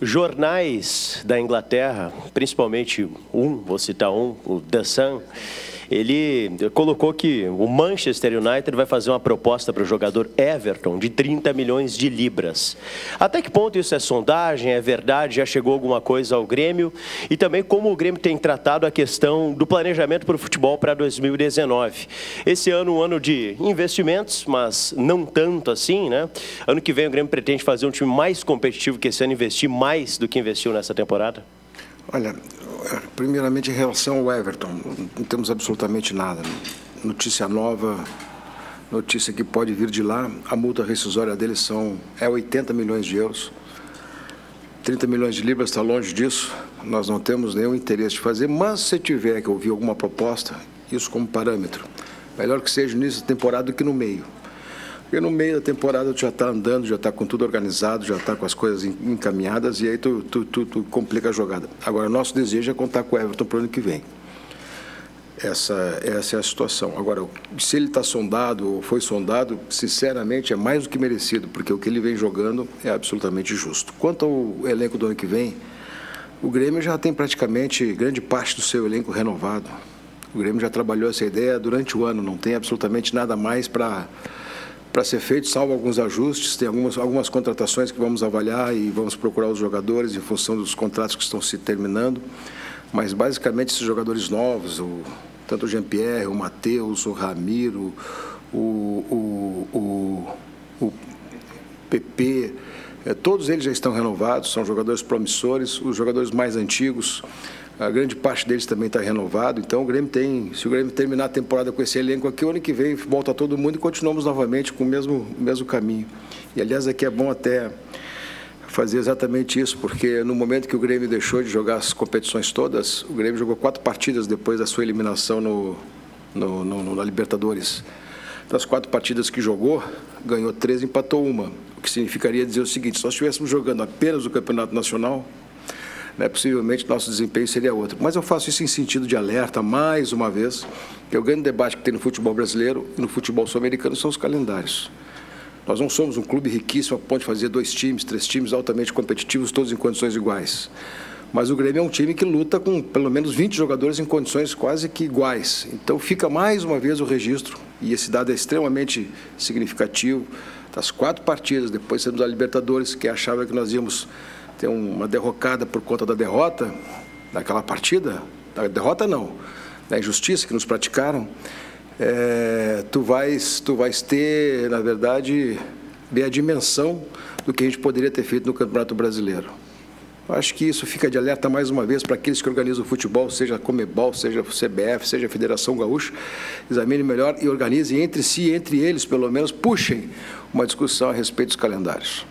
Jornais da Inglaterra, principalmente um, vou citar um, o The Sun, ele colocou que o Manchester United vai fazer uma proposta para o jogador Everton de 30 milhões de libras. Até que ponto isso é sondagem, é verdade, já chegou alguma coisa ao Grêmio? E também como o Grêmio tem tratado a questão do planejamento para o futebol para 2019. Esse ano, um ano de investimentos, mas não tanto assim, né? Ano que vem o Grêmio pretende fazer um time mais competitivo que esse ano, investir mais do que investiu nessa temporada? Olha, primeiramente em relação ao Everton, não temos absolutamente nada. Notícia nova, notícia que pode vir de lá. A multa rescisória dele são, é 80 milhões de euros. 30 milhões de libras está longe disso. Nós não temos nenhum interesse de fazer, mas se tiver que ouvir alguma proposta, isso como parâmetro. Melhor que seja nisso temporada do que no meio. Porque no meio da temporada tu já está andando, já está com tudo organizado, já está com as coisas encaminhadas e aí tu, tu, tu, tu, complica a jogada. Agora, nosso desejo é contar com o Everton para o ano que vem. Essa, essa é a situação. Agora, se ele está sondado ou foi sondado, sinceramente é mais do que merecido, porque o que ele vem jogando é absolutamente justo. Quanto ao elenco do ano que vem, o Grêmio já tem praticamente grande parte do seu elenco renovado. O Grêmio já trabalhou essa ideia durante o ano, não tem absolutamente nada mais para para ser feito, salvo alguns ajustes. Tem algumas, algumas contratações que vamos avaliar e vamos procurar os jogadores em função dos contratos que estão se terminando. Mas, basicamente, esses jogadores novos, o, tanto o Jean-Pierre, o Matheus, o Ramiro, o, o, o, o PP, é, todos eles já estão renovados, são jogadores promissores, os jogadores mais antigos a grande parte deles também está renovado. Então o Grêmio tem, se o Grêmio terminar a temporada com esse elenco aqui, o ano que vem volta todo mundo e continuamos novamente com o mesmo, mesmo caminho. E aliás, aqui é bom até fazer exatamente isso, porque no momento que o Grêmio deixou de jogar as competições todas, o Grêmio jogou quatro partidas depois da sua eliminação no, no, no, na Libertadores. Das quatro partidas que jogou, ganhou três, empatou uma. O que significaria dizer o seguinte: se nós estivéssemos jogando apenas o Campeonato Nacional, né, possivelmente nosso desempenho seria outro. Mas eu faço isso em sentido de alerta, mais uma vez, que o grande debate que tem no futebol brasileiro e no futebol sul-americano são os calendários. Nós não somos um clube riquíssimo a ponto de fazer dois times, três times altamente competitivos, todos em condições iguais. Mas o Grêmio é um time que luta com pelo menos 20 jogadores em condições quase que iguais. Então fica mais uma vez o registro, e esse dado é extremamente significativo, das quatro partidas, depois temos a Libertadores, que achava que nós íamos ter uma derrocada por conta da derrota daquela partida, da derrota não, da injustiça que nos praticaram, é, tu, vais, tu vais ter, na verdade, ver a dimensão do que a gente poderia ter feito no Campeonato Brasileiro. Acho que isso fica de alerta mais uma vez para aqueles que organizam o futebol, seja a Comebol, seja a CBF, seja a Federação Gaúcha, examine melhor e organizem entre si, entre eles, pelo menos, puxem uma discussão a respeito dos calendários.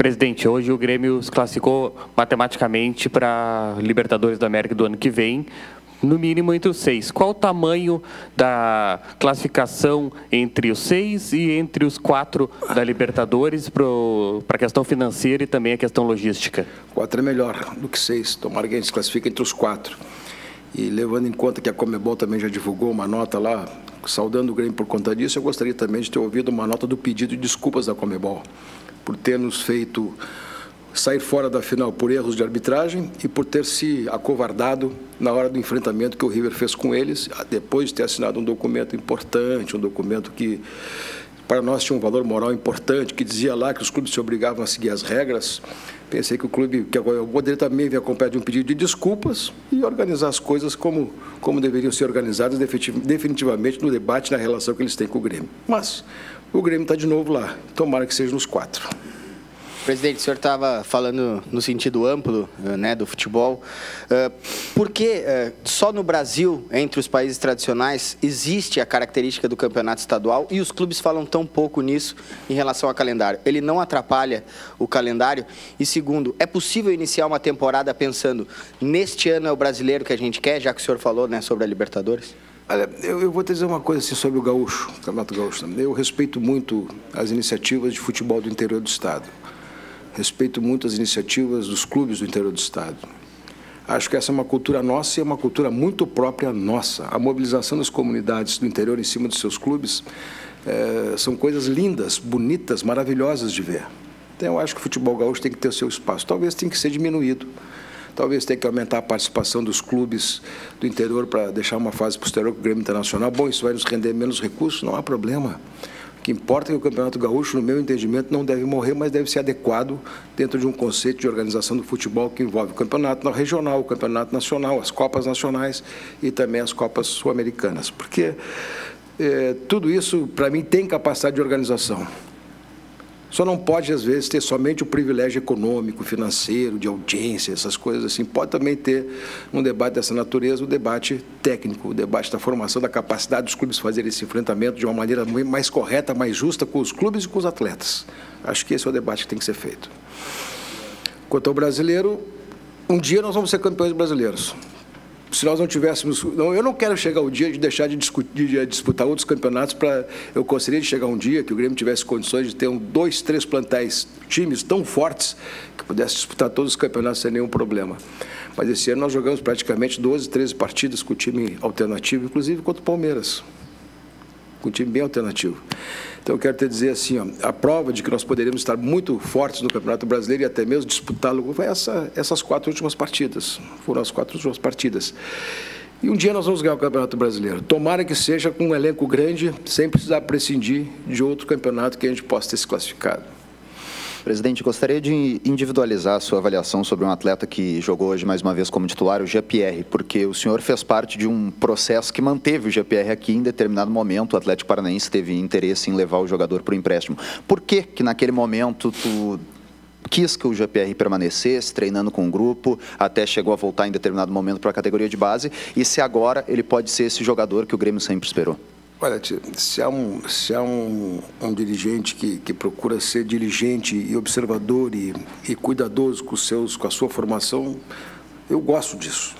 Presidente, hoje o Grêmio se classificou matematicamente para Libertadores da América do ano que vem, no mínimo entre os seis. Qual o tamanho da classificação entre os seis e entre os quatro da Libertadores para a questão financeira e também a questão logística? Quatro é melhor do que seis. Tomara que a gente se classifique entre os quatro. E levando em conta que a Comebol também já divulgou uma nota lá, saudando o Grêmio por conta disso, eu gostaria também de ter ouvido uma nota do pedido de desculpas da Comebol por ter nos feito sair fora da final por erros de arbitragem e por ter se acovardado na hora do enfrentamento que o River fez com eles, depois de ter assinado um documento importante, um documento que para nós tinha um valor moral importante, que dizia lá que os clubes se obrigavam a seguir as regras. Pensei que o clube, que eu poderia também vir acompanhado de um pedido de desculpas e organizar as coisas como, como deveriam ser organizadas definitivamente no debate, na relação que eles têm com o Grêmio. Mas o Grêmio está de novo lá. Tomara que seja nos quatro. Presidente, o senhor estava falando no sentido amplo eh, né, do futebol. Uh, por que uh, só no Brasil, entre os países tradicionais, existe a característica do campeonato estadual e os clubes falam tão pouco nisso em relação ao calendário? Ele não atrapalha o calendário? E segundo, é possível iniciar uma temporada pensando neste ano é o brasileiro que a gente quer, já que o senhor falou né, sobre a Libertadores? Olha, eu, eu, vou te dizer uma coisa assim sobre o gaúcho, o Campeonato Gaúcho. Eu respeito muito as iniciativas de futebol do interior do Estado. Respeito muito as iniciativas dos clubes do interior do Estado. Acho que essa é uma cultura nossa e é uma cultura muito própria nossa. A mobilização das comunidades do interior em cima dos seus clubes é, são coisas lindas, bonitas, maravilhosas de ver. Então, eu acho que o futebol gaúcho tem que ter o seu espaço. Talvez tenha que ser diminuído. Talvez tenha que aumentar a participação dos clubes do interior para deixar uma fase posterior com o Grêmio Internacional. Bom, isso vai nos render menos recursos, não há problema. O que importa é que o Campeonato Gaúcho, no meu entendimento, não deve morrer, mas deve ser adequado dentro de um conceito de organização do futebol que envolve o campeonato regional, o campeonato nacional, as Copas nacionais e também as Copas sul-americanas. Porque é, tudo isso, para mim, tem capacidade de organização. Só não pode, às vezes, ter somente o privilégio econômico, financeiro, de audiência, essas coisas assim. Pode também ter, um debate dessa natureza, o debate técnico, o debate da formação, da capacidade dos clubes fazerem esse enfrentamento de uma maneira mais correta, mais justa com os clubes e com os atletas. Acho que esse é o debate que tem que ser feito. Quanto ao brasileiro, um dia nós vamos ser campeões brasileiros se nós não tivéssemos. Não, eu não quero chegar o dia de deixar de, discutir, de disputar outros campeonatos para. Eu gostaria de chegar um dia que o Grêmio tivesse condições de ter um, dois, três plantéis, times tão fortes que pudesse disputar todos os campeonatos sem nenhum problema. Mas esse ano nós jogamos praticamente 12, 13 partidas com o time alternativo, inclusive contra o Palmeiras. Com um time bem alternativo. Então, eu quero te dizer assim, ó, a prova de que nós poderíamos estar muito fortes no Campeonato Brasileiro e até mesmo disputá-lo foi essa, essas quatro últimas partidas. Foram as quatro últimas partidas. E um dia nós vamos ganhar o Campeonato Brasileiro. Tomara que seja com um elenco grande, sem precisar prescindir de outro campeonato que a gente possa ter se classificado. Presidente, gostaria de individualizar a sua avaliação sobre um atleta que jogou hoje mais uma vez como titular, o GPR, porque o senhor fez parte de um processo que manteve o GPR aqui em determinado momento. O Atlético Paranaense teve interesse em levar o jogador para o empréstimo. Por que que naquele momento tu quis que o GPR permanecesse, treinando com o grupo, até chegou a voltar em determinado momento para a categoria de base, e se agora ele pode ser esse jogador que o Grêmio sempre esperou? Olha, se há um, se há um, um dirigente que, que procura ser diligente e observador e, e cuidadoso com, seus, com a sua formação, eu gosto disso.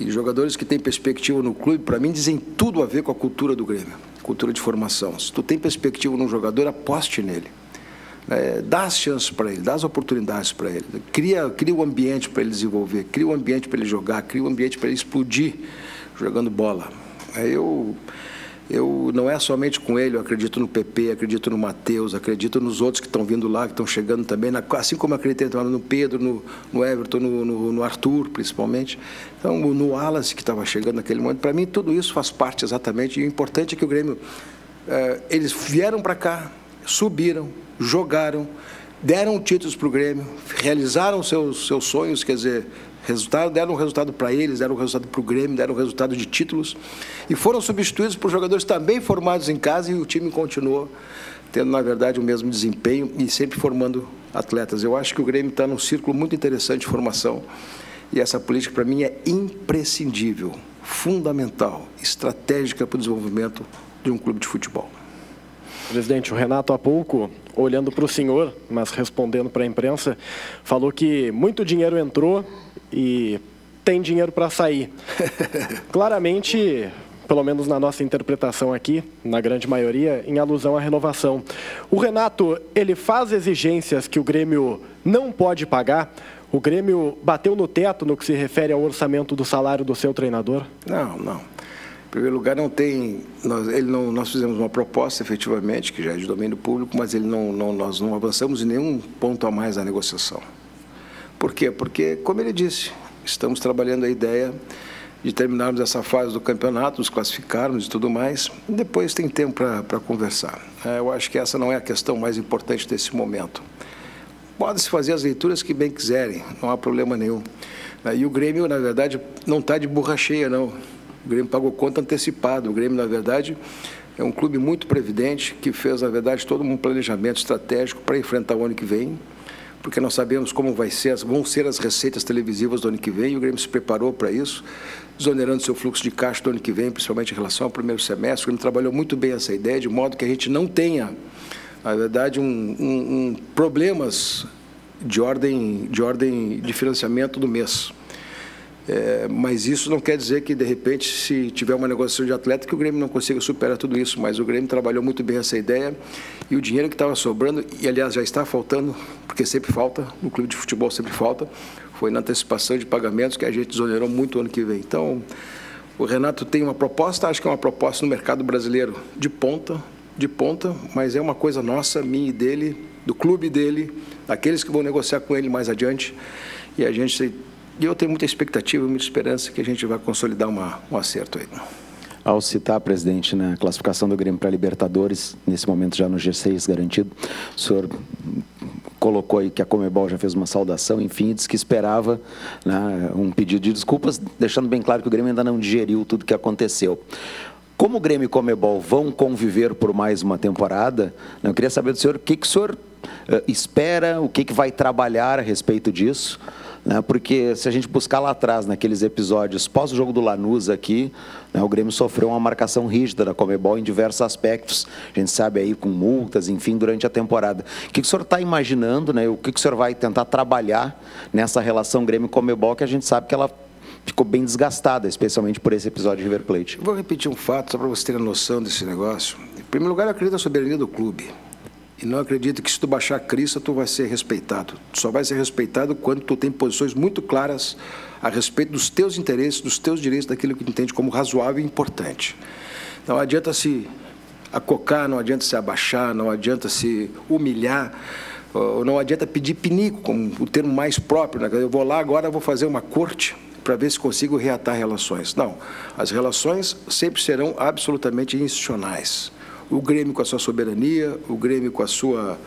E jogadores que têm perspectiva no clube, para mim, dizem tudo a ver com a cultura do Grêmio, cultura de formação. Se tu tem perspectiva num jogador, aposte nele. É, dá as chances para ele, dá as oportunidades para ele. Cria, cria o ambiente para ele desenvolver, cria o ambiente para ele jogar, cria o ambiente para ele explodir jogando bola. É, eu eu não é somente com ele, eu acredito no PP, acredito no Matheus, acredito nos outros que estão vindo lá, que estão chegando também, assim como acreditei no Pedro, no, no Everton, no, no, no, Arthur, principalmente. Então, no Wallace, que estava chegando naquele momento. Para mim, tudo isso faz parte exatamente. E o importante é que o Grêmio, eh, eles vieram para cá, subiram, jogaram, deram títulos para o Grêmio, realizaram seus, seus sonhos, quer dizer, Resultado, deram um resultado para eles, deram um resultado para o Grêmio, deram um resultado de títulos. E foram substituídos por jogadores também formados em casa e o time continuou tendo, na verdade, o mesmo desempenho e sempre formando atletas. Eu acho que o Grêmio está num círculo muito interessante de formação e essa política, para mim, é imprescindível, fundamental, estratégica para o desenvolvimento de um clube de futebol. Presidente, o Renato há pouco, olhando para o senhor, mas respondendo para a imprensa, falou que muito dinheiro entrou e tem dinheiro para sair. Claramente, pelo menos na nossa interpretação aqui, na grande maioria, em alusão à renovação. O Renato, ele faz exigências que o Grêmio não pode pagar. O Grêmio bateu no teto no que se refere ao orçamento do salário do seu treinador? Não, não. Em primeiro lugar, não tem. Nós, ele não, nós fizemos uma proposta, efetivamente, que já é de domínio público, mas ele não, não, nós não avançamos em nenhum ponto a mais na negociação. Por quê? Porque, como ele disse, estamos trabalhando a ideia de terminarmos essa fase do campeonato, nos classificarmos e tudo mais. Depois tem tempo para conversar. É, eu acho que essa não é a questão mais importante desse momento. Pode-se fazer as leituras que bem quiserem, não há problema nenhum. E o Grêmio, na verdade, não está de burra cheia, não. O Grêmio pagou conta antecipada. O Grêmio, na verdade, é um clube muito previdente que fez, na verdade, todo um planejamento estratégico para enfrentar o ano que vem porque nós sabemos como vai ser, vão ser as receitas televisivas do ano que vem, e o Grêmio se preparou para isso, desonerando seu fluxo de caixa do ano que vem, principalmente em relação ao primeiro semestre. O Grêmio trabalhou muito bem essa ideia, de modo que a gente não tenha, na verdade, um, um, um problemas de ordem, de ordem de financiamento do mês. É, mas isso não quer dizer que, de repente, se tiver uma negociação de atleta, que o Grêmio não consiga superar tudo isso. Mas o Grêmio trabalhou muito bem essa ideia e o dinheiro que estava sobrando, e aliás já está faltando, porque sempre falta, no clube de futebol sempre falta, foi na antecipação de pagamentos que a gente desonerou muito ano que vem. Então, o Renato tem uma proposta, acho que é uma proposta no mercado brasileiro de ponta, de ponta, mas é uma coisa nossa, minha e dele, do clube dele, daqueles que vão negociar com ele mais adiante. E a gente, e eu tenho muita expectativa, muita esperança que a gente vai consolidar uma, um acerto aí. Ao citar, presidente, na classificação do Grêmio para Libertadores, nesse momento já no G6 garantido, o senhor colocou aí que a Comebol já fez uma saudação, enfim, disse que esperava né, um pedido de desculpas, deixando bem claro que o Grêmio ainda não digeriu tudo que aconteceu. Como o Grêmio e Comebol vão conviver por mais uma temporada, eu queria saber do senhor o que, que o senhor uh, espera, o que, que vai trabalhar a respeito disso, né, porque se a gente buscar lá atrás, naqueles episódios pós o jogo do Lanús aqui, né, o Grêmio sofreu uma marcação rígida da Comebol em diversos aspectos, a gente sabe aí com multas, enfim, durante a temporada. O que, que o senhor está imaginando, né, o que, que o senhor vai tentar trabalhar nessa relação Grêmio-Comebol, que a gente sabe que ela ficou bem desgastada, especialmente por esse episódio de River Plate. Vou repetir um fato, só para você ter a noção desse negócio. Em primeiro lugar, eu acredito na soberania do clube. E não acredito que se tu baixar a crista, tu vai ser respeitado. Tu só vai ser respeitado quando tu tem posições muito claras a respeito dos teus interesses, dos teus direitos, daquilo que tu entende como razoável e importante. Não adianta se acocar, não adianta se abaixar, não adianta se humilhar, não adianta pedir pinico, como o termo mais próprio. Né? Eu vou lá agora, vou fazer uma corte para ver se consigo reatar relações. Não, as relações sempre serão absolutamente institucionais. O Grêmio com a sua soberania, o Grêmio com a sua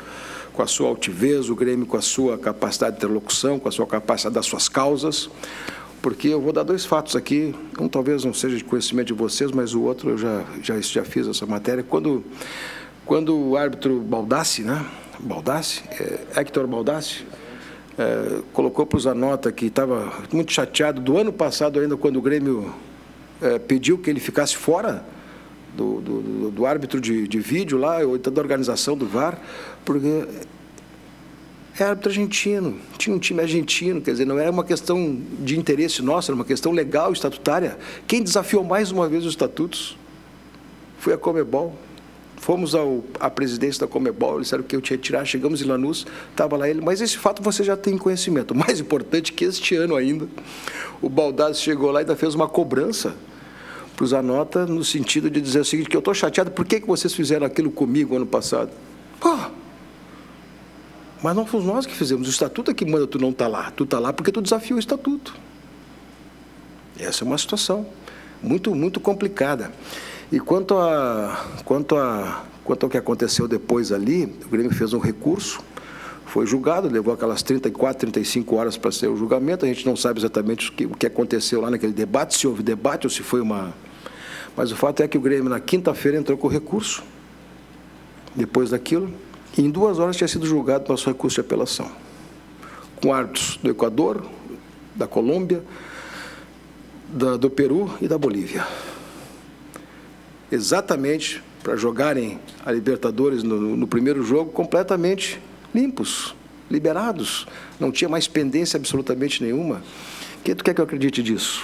com a sua altivez, o Grêmio com a sua capacidade de interlocução, com a sua capacidade das suas causas, porque eu vou dar dois fatos aqui, um talvez não seja de conhecimento de vocês, mas o outro eu já já, já fiz essa matéria. Quando quando o árbitro Baldassi, né? Baldassi, é, Hector Baldassi, é, colocou para os Anota que estava muito chateado do ano passado ainda, quando o Grêmio é, pediu que ele ficasse fora do, do, do árbitro de, de, vídeo lá, ou então da organização do VAR, porque é árbitro argentino, tinha um time argentino, quer dizer, não era uma questão de interesse nosso, era uma questão legal, estatutária. Quem desafiou mais uma vez os estatutos foi a Comebol. Fomos ao, à presidência da Comebol, eles disseram que eu tinha que tirar, chegamos em Lanús, estava lá ele, mas esse fato você já tem conhecimento. O mais importante é que este ano ainda, o Baldassi chegou lá e ainda fez uma cobrança para os Anota, no sentido de dizer o seguinte, que eu estou chateado, por que, que vocês fizeram aquilo comigo ano passado? Pô, mas não fomos nós que fizemos, o estatuto é que manda tu não estar tá lá, tu está lá porque tu desafiou o estatuto. Essa é uma situação muito, muito complicada. E quanto, a, quanto, a, quanto ao que aconteceu depois ali, o Grêmio fez um recurso, foi julgado, levou aquelas 34, 35 horas para ser o julgamento. A gente não sabe exatamente o que, o que aconteceu lá naquele debate, se houve debate ou se foi uma. Mas o fato é que o Grêmio, na quinta-feira, entrou com recurso, depois daquilo, e em duas horas tinha sido julgado nosso recurso de apelação, com árbitros do Equador, da Colômbia, da, do Peru e da Bolívia exatamente para jogarem a Libertadores no, no primeiro jogo completamente limpos, liberados. Não tinha mais pendência absolutamente nenhuma. Quem tu quer que eu acredite disso?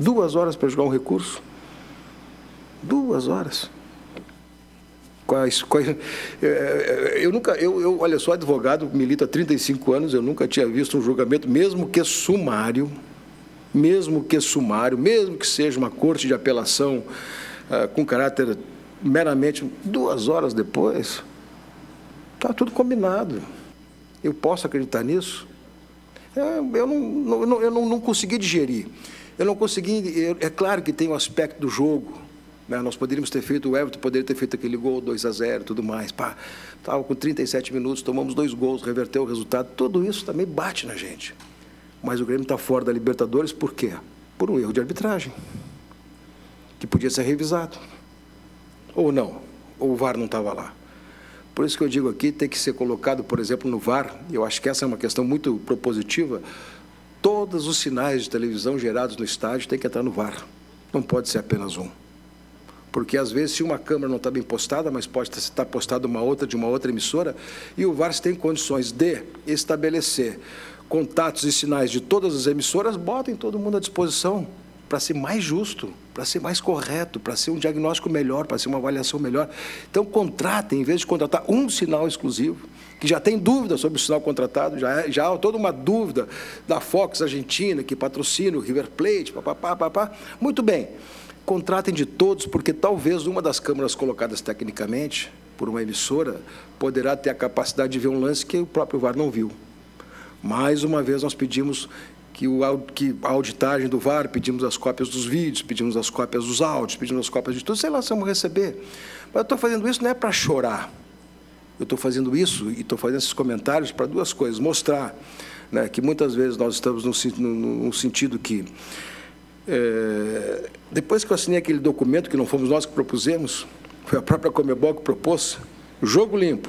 Duas horas para jogar um recurso? Duas horas. Quais, quais, é, é, eu nunca, eu, eu, olha só, advogado, milito há 35 anos, eu nunca tinha visto um julgamento, mesmo que sumário, mesmo que sumário, mesmo que seja uma corte de apelação uh, com caráter meramente duas horas depois, está tudo combinado. Eu posso acreditar nisso? É, eu, não, não, eu não, não consegui digerir. Eu não consegui. É claro que tem o aspecto do jogo. Né? Nós poderíamos ter feito, o Everton poderia ter feito aquele gol 2 a 0 tudo mais. Estava com 37 minutos, tomamos dois gols, reverteu o resultado. Tudo isso também bate na gente. Mas o Grêmio está fora da Libertadores por quê? Por um erro de arbitragem, que podia ser revisado. Ou não, ou o VAR não estava lá. Por isso que eu digo aqui, tem que ser colocado, por exemplo, no VAR, eu acho que essa é uma questão muito propositiva, todos os sinais de televisão gerados no estádio têm que entrar no VAR. Não pode ser apenas um. Porque às vezes, se uma câmera não está bem postada, mas pode estar postada uma outra de uma outra emissora, e o VAR tem condições de estabelecer contatos e sinais de todas as emissoras, botem todo mundo à disposição para ser mais justo, para ser mais correto, para ser um diagnóstico melhor, para ser uma avaliação melhor. Então, contratem, em vez de contratar um sinal exclusivo, que já tem dúvida sobre o sinal contratado, já, é, já há toda uma dúvida da Fox Argentina, que patrocina o River Plate, papapá, papá. Muito bem, contratem de todos, porque talvez uma das câmeras colocadas tecnicamente por uma emissora, poderá ter a capacidade de ver um lance que o próprio VAR não viu. Mais uma vez, nós pedimos que, o, que a auditagem do VAR, pedimos as cópias dos vídeos, pedimos as cópias dos áudios, pedimos as cópias de tudo, sei lá se vamos receber. Mas eu estou fazendo isso não é para chorar. Eu estou fazendo isso e estou fazendo esses comentários para duas coisas. Mostrar né, que muitas vezes nós estamos num, num sentido que, é, depois que eu assinei aquele documento, que não fomos nós que propusemos, foi a própria Comebol que propôs, jogo limpo,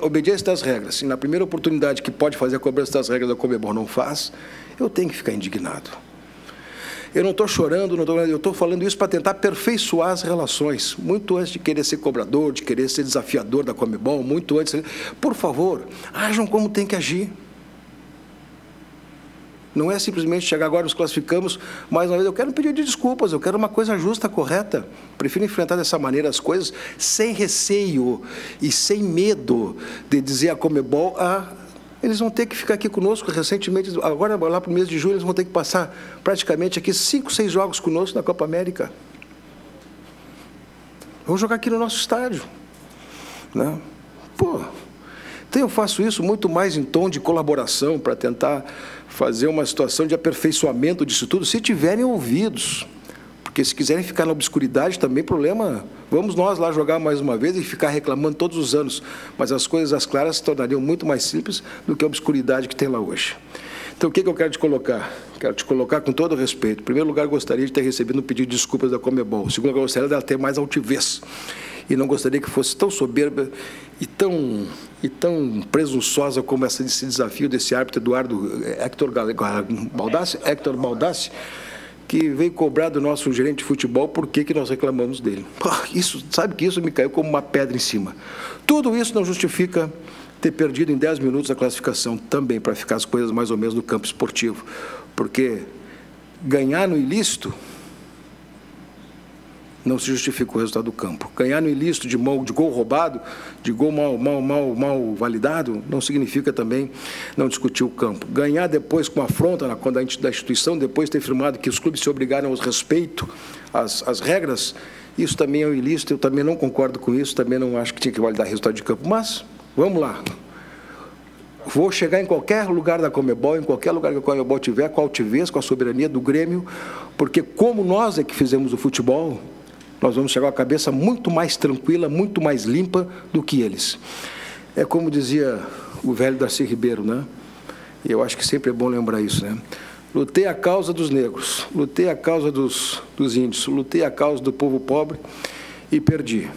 obediência das regras. E na primeira oportunidade que pode fazer a cobrança das regras da Comebol não faz, eu tenho que ficar indignado. Eu não estou chorando, não tô, eu estou falando isso para tentar aperfeiçoar as relações. Muito antes de querer ser cobrador, de querer ser desafiador da Comebol, muito antes. Por favor, ajam como tem que agir. Não é simplesmente chegar agora, nos classificamos, mais uma vez, eu quero pedir de desculpas, eu quero uma coisa justa, correta. Prefiro enfrentar dessa maneira as coisas sem receio e sem medo de dizer a Comebol, ah, eles vão ter que ficar aqui conosco recentemente, agora lá para o mês de julho, eles vão ter que passar praticamente aqui cinco, seis jogos conosco na Copa América. Vão jogar aqui no nosso estádio. Né? Pô, então eu faço isso muito mais em tom de colaboração para tentar fazer uma situação de aperfeiçoamento disso tudo, se tiverem ouvidos. Porque se quiserem ficar na obscuridade, também problema. Vamos nós lá jogar mais uma vez e ficar reclamando todos os anos. Mas as coisas as claras se tornariam muito mais simples do que a obscuridade que tem lá hoje. Então, o que, que eu quero te colocar? Quero te colocar com todo respeito. Em primeiro lugar, gostaria de ter recebido um pedido de desculpas da Comebol. Em segundo lugar, gostaria dela ter mais altivez. E não gostaria que fosse tão soberba e tão, e tão presunçosa como esse desafio desse árbitro Eduardo Hector Baldassi, Hector Baldassi que veio cobrar do nosso gerente de futebol por que, que nós reclamamos dele. Isso, sabe que isso me caiu como uma pedra em cima. Tudo isso não justifica ter perdido em 10 minutos a classificação também, para ficar as coisas mais ou menos no campo esportivo. Porque ganhar no ilícito não se justifica o resultado do campo. Ganhar no ilícito de, mal, de gol roubado, de gol mal, mal, mal, mal validado, não significa também não discutir o campo. Ganhar depois com afronta na, quando a da instituição, depois de ter afirmado que os clubes se obrigaram ao respeito às, às regras, isso também é um ilícito, eu também não concordo com isso, também não acho que tinha que validar resultado de campo. Mas, vamos lá. Vou chegar em qualquer lugar da Comebol, em qualquer lugar que a Comebol tiver, com altivez, com a soberania do Grêmio, porque como nós é que fizemos o futebol, nós vamos chegar a cabeça muito mais tranquila, muito mais limpa do que eles. É como dizia o velho Darcy Ribeiro, né? E eu acho que sempre é bom lembrar isso, né? Lutei a causa dos negros, lutei a causa dos, dos índios, lutei a causa do povo pobre e perdi.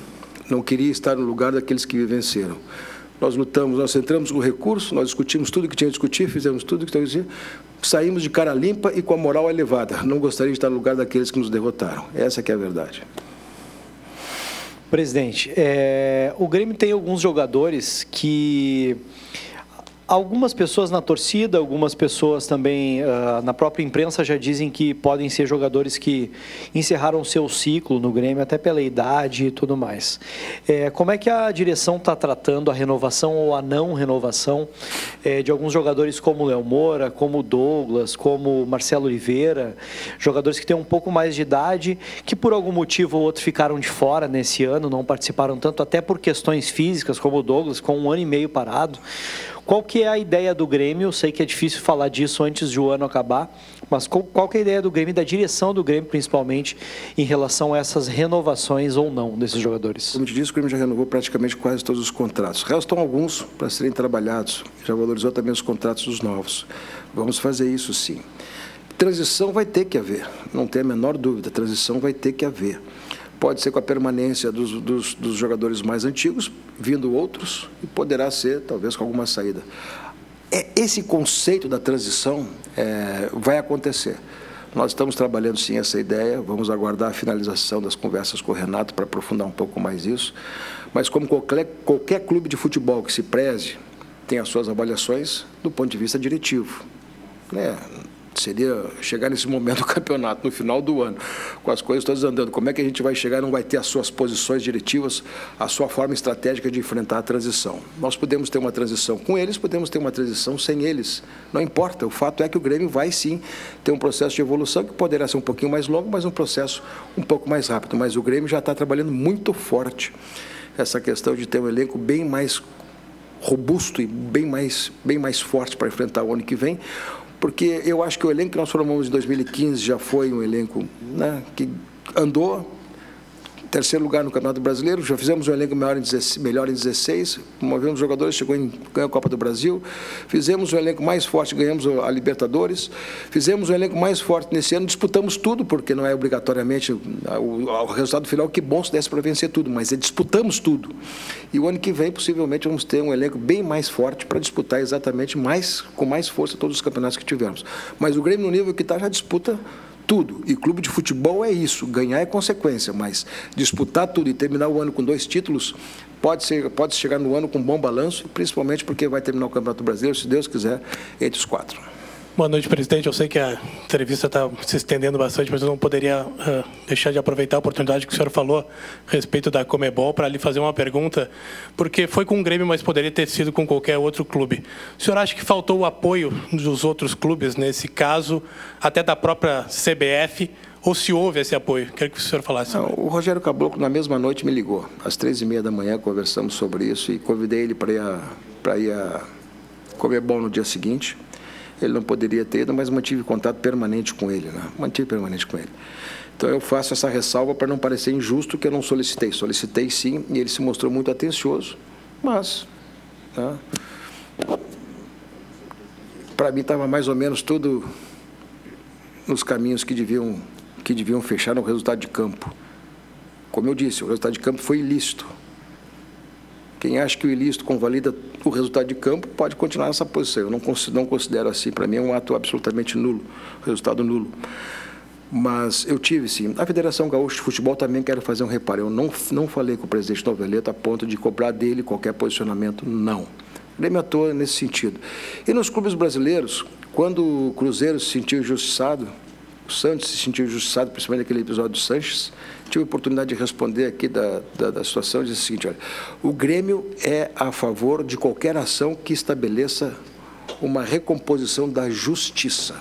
Não queria estar no lugar daqueles que venceram. Nós lutamos, nós entramos com recurso, nós discutimos tudo que tinha que discutir, fizemos tudo que tinha que discutir, saímos de cara limpa e com a moral elevada. Não gostaria de estar no lugar daqueles que nos derrotaram. Essa é a verdade. Presidente, é, o Grêmio tem alguns jogadores que Algumas pessoas na torcida, algumas pessoas também uh, na própria imprensa já dizem que podem ser jogadores que encerraram seu ciclo no Grêmio, até pela idade e tudo mais. É, como é que a direção está tratando a renovação ou a não renovação é, de alguns jogadores como Léo Moura, como Douglas, como Marcelo Oliveira, jogadores que têm um pouco mais de idade, que por algum motivo ou outro ficaram de fora nesse ano, não participaram tanto, até por questões físicas, como o Douglas, com um ano e meio parado. Qual que é a ideia do Grêmio? Eu sei que é difícil falar disso antes de o ano acabar, mas qual, qual que é a ideia do Grêmio, da direção do Grêmio, principalmente, em relação a essas renovações ou não desses jogadores? Como te disse, o Grêmio já renovou praticamente quase todos os contratos. Restam alguns para serem trabalhados. Já valorizou também os contratos dos novos. Vamos fazer isso sim. Transição vai ter que haver, não tem a menor dúvida, transição vai ter que haver pode ser com a permanência dos, dos, dos, jogadores mais antigos, vindo outros, e poderá ser, talvez, com alguma saída. É, esse conceito da transição é, vai acontecer. Nós estamos trabalhando sim essa ideia, vamos aguardar a finalização das conversas com o Renato para aprofundar um pouco mais isso. Mas como qualquer, qualquer clube de futebol que se preze, tem as suas avaliações do ponto de vista diretivo. Né? Seria chegar nesse momento do campeonato, no final do ano, com as coisas todas andando. Como é que a gente vai chegar e não vai ter as suas posições diretivas, a sua forma estratégica de enfrentar a transição? Nós podemos ter uma transição com eles, podemos ter uma transição sem eles. Não importa, o fato é que o Grêmio vai sim ter um processo de evolução que poderá ser um pouquinho mais longo, mas um processo um pouco mais rápido. Mas o Grêmio já está trabalhando muito forte essa questão de ter um elenco bem mais robusto e bem mais, bem mais forte para enfrentar o ano que vem, porque eu acho que o elenco que nós formamos em 2015 já foi um elenco né, que andou, terceiro lugar no Campeonato Brasileiro, já fizemos um elenco melhor em 16, melhor em 16 movemos jogadores, chegou em ganhou a Copa do Brasil, fizemos um elenco mais forte, ganhamos a Libertadores, fizemos um elenco mais forte nesse ano, disputamos tudo, porque não é obrigatoriamente o, o resultado final, que bom se desse para vencer tudo, mas é, disputamos tudo. E o ano que vem, possivelmente, vamos ter um elenco bem mais forte para disputar exatamente mais, com mais força todos os campeonatos que tivermos. Mas o Grêmio, no nível que está, já disputa tudo. E clube de futebol é isso, ganhar é consequência, mas disputar tudo e terminar o ano com dois títulos pode ser pode chegar no ano com um bom balanço, principalmente porque vai terminar o Campeonato Brasileiro, se Deus quiser, entre os quatro. Boa noite, presidente. Eu sei que a entrevista está se estendendo bastante, mas eu não poderia uh, deixar de aproveitar a oportunidade que o senhor falou a respeito da Comebol para lhe fazer uma pergunta, porque foi com o Grêmio, mas poderia ter sido com qualquer outro clube. O senhor acha que faltou o apoio dos outros clubes nesse caso, até da própria CBF, ou se houve esse apoio? Quero que o senhor falasse. Não, o Rogério Caboclo, na mesma noite, me ligou. Às três e meia da manhã, conversamos sobre isso e convidei ele para ir, a, a Comebol no dia seguinte ele não poderia ter ido, mas mantive contato permanente com ele, né? mantive permanente com ele. Então eu faço essa ressalva para não parecer injusto que eu não solicitei. Solicitei sim e ele se mostrou muito atencioso, mas né? para mim estava mais ou menos tudo nos caminhos que deviam, que deviam fechar no resultado de campo. Como eu disse, o resultado de campo foi ilícito. Quem acha que o ilícito convalida o resultado de campo pode continuar nessa posição. Eu não considero, não considero assim. Para mim é um ato absolutamente nulo, resultado nulo. Mas eu tive sim. A Federação Gaúcha de Futebol também quero fazer um reparo. Eu não, não falei com o presidente Noveleto a ponto de cobrar dele qualquer posicionamento, não. O Grêmio atua nesse sentido. E nos clubes brasileiros, quando o Cruzeiro se sentiu injustiçado, Santos se sentiu injustiçado, principalmente naquele episódio do Sanches, tive a oportunidade de responder aqui da, da, da situação e disse o seguinte, olha, o Grêmio é a favor de qualquer ação que estabeleça uma recomposição da justiça.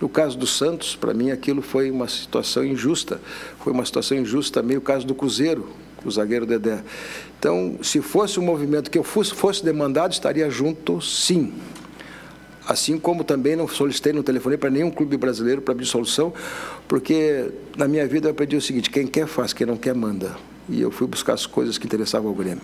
No caso do Santos, para mim aquilo foi uma situação injusta, foi uma situação injusta também o caso do Cruzeiro, o zagueiro Dedé. Então, se fosse um movimento que eu fosse, fosse demandado, estaria junto, sim. Assim como também não solicitei no telefone para nenhum clube brasileiro para dissolução, porque na minha vida eu aprendi o seguinte: quem quer faz, quem não quer manda. E eu fui buscar as coisas que interessavam ao Grêmio.